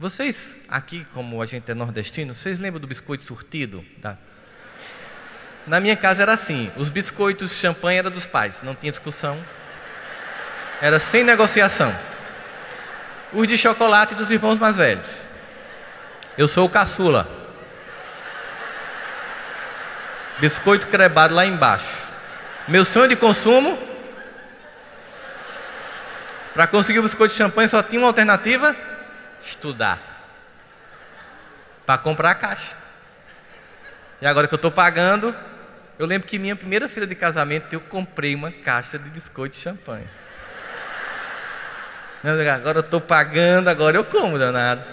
Vocês, aqui, como a gente é nordestino, vocês lembram do biscoito surtido? Da... Na minha casa era assim: os biscoitos champanhe era dos pais, não tinha discussão, era sem negociação. Os de chocolate dos irmãos mais velhos. Eu sou o caçula. Biscoito crebado lá embaixo. Meu sonho de consumo. Para conseguir o biscoito de champanhe só tinha uma alternativa: estudar. Para comprar a caixa. E agora que eu estou pagando, eu lembro que minha primeira feira de casamento eu comprei uma caixa de biscoito de champanhe. Agora eu estou pagando, agora eu como, danado.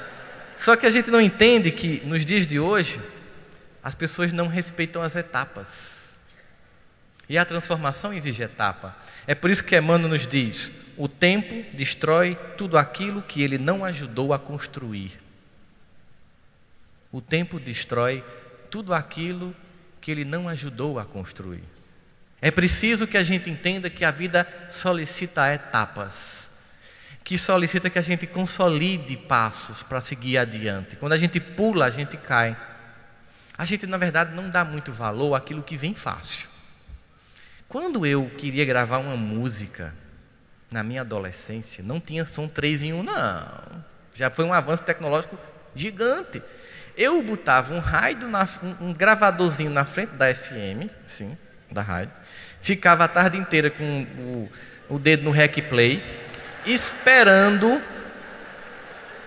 Só que a gente não entende que nos dias de hoje, as pessoas não respeitam as etapas. E a transformação exige etapa. É por isso que Emmanuel nos diz: o tempo destrói tudo aquilo que ele não ajudou a construir. O tempo destrói tudo aquilo que ele não ajudou a construir. É preciso que a gente entenda que a vida solicita etapas que solicita que a gente consolide passos para seguir adiante. Quando a gente pula, a gente cai. A gente, na verdade, não dá muito valor àquilo que vem fácil. Quando eu queria gravar uma música na minha adolescência, não tinha som 3 em 1, não. Já foi um avanço tecnológico gigante. Eu botava um rádio, na, um, um gravadorzinho na frente da FM, sim, da rádio, ficava a tarde inteira com o, o dedo no rec play esperando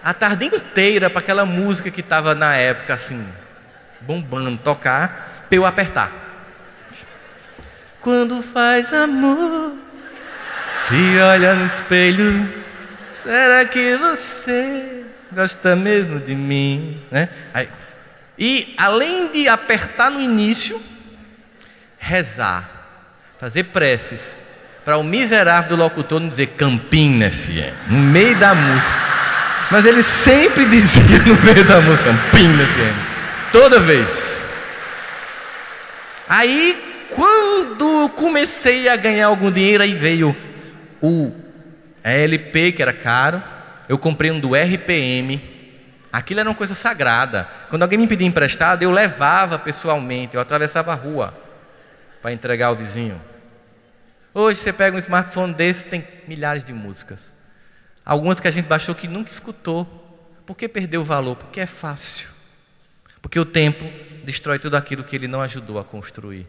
a tarde inteira para aquela música que estava na época assim, bombando, tocar, para eu apertar. Quando faz amor, se olha no espelho, será que você gosta mesmo de mim? Né? Aí, e além de apertar no início, rezar, fazer preces, para o miserável do locutor não dizer Campina FM, no meio da música. Mas ele sempre dizia no meio da música Campina FM, toda vez. Aí, quando comecei a ganhar algum dinheiro, aí veio o LP, que era caro, eu comprei um do RPM. Aquilo era uma coisa sagrada. Quando alguém me pedia emprestado, eu levava pessoalmente, eu atravessava a rua para entregar ao vizinho. Hoje você pega um smartphone desse, tem milhares de músicas. Algumas que a gente baixou que nunca escutou. Por que perdeu o valor? Porque é fácil. Porque o tempo destrói tudo aquilo que ele não ajudou a construir.